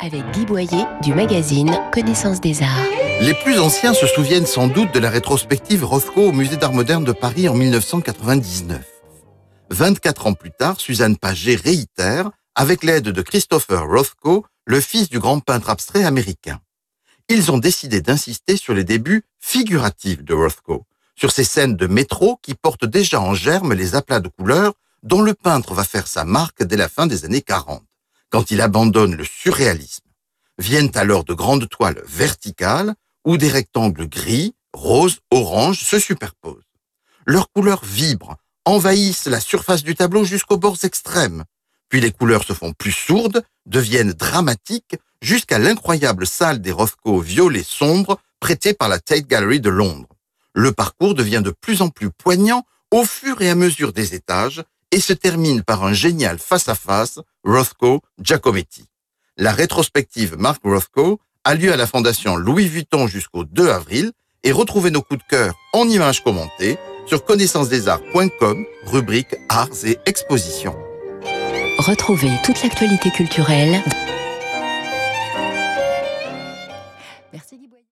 avec Guy Boyer du magazine Connaissance des Arts. Les plus anciens se souviennent sans doute de la rétrospective Rothko au Musée d'Art moderne de Paris en 1999. 24 ans plus tard, Suzanne Paget réitère, avec l'aide de Christopher Rothko, le fils du grand peintre abstrait américain. Ils ont décidé d'insister sur les débuts figuratifs de Rothko, sur ces scènes de métro qui portent déjà en germe les aplats de couleurs dont le peintre va faire sa marque dès la fin des années 40, quand il abandonne le surréalisme. Viennent alors de grandes toiles verticales où des rectangles gris, rose, orange se superposent. Leurs couleurs vibrent, envahissent la surface du tableau jusqu'aux bords extrêmes. Puis les couleurs se font plus sourdes, deviennent dramatiques, jusqu'à l'incroyable salle des Rothko violets sombres prêtée par la Tate Gallery de Londres. Le parcours devient de plus en plus poignant au fur et à mesure des étages et se termine par un génial face-à-face Rothko-Giacometti. La rétrospective Mark Rothko a lieu à la Fondation Louis Vuitton jusqu'au 2 avril et retrouvez nos coups de cœur en images commentées sur connaissancesarts.com, rubrique Arts et Expositions. Retrouvez toute l'actualité culturelle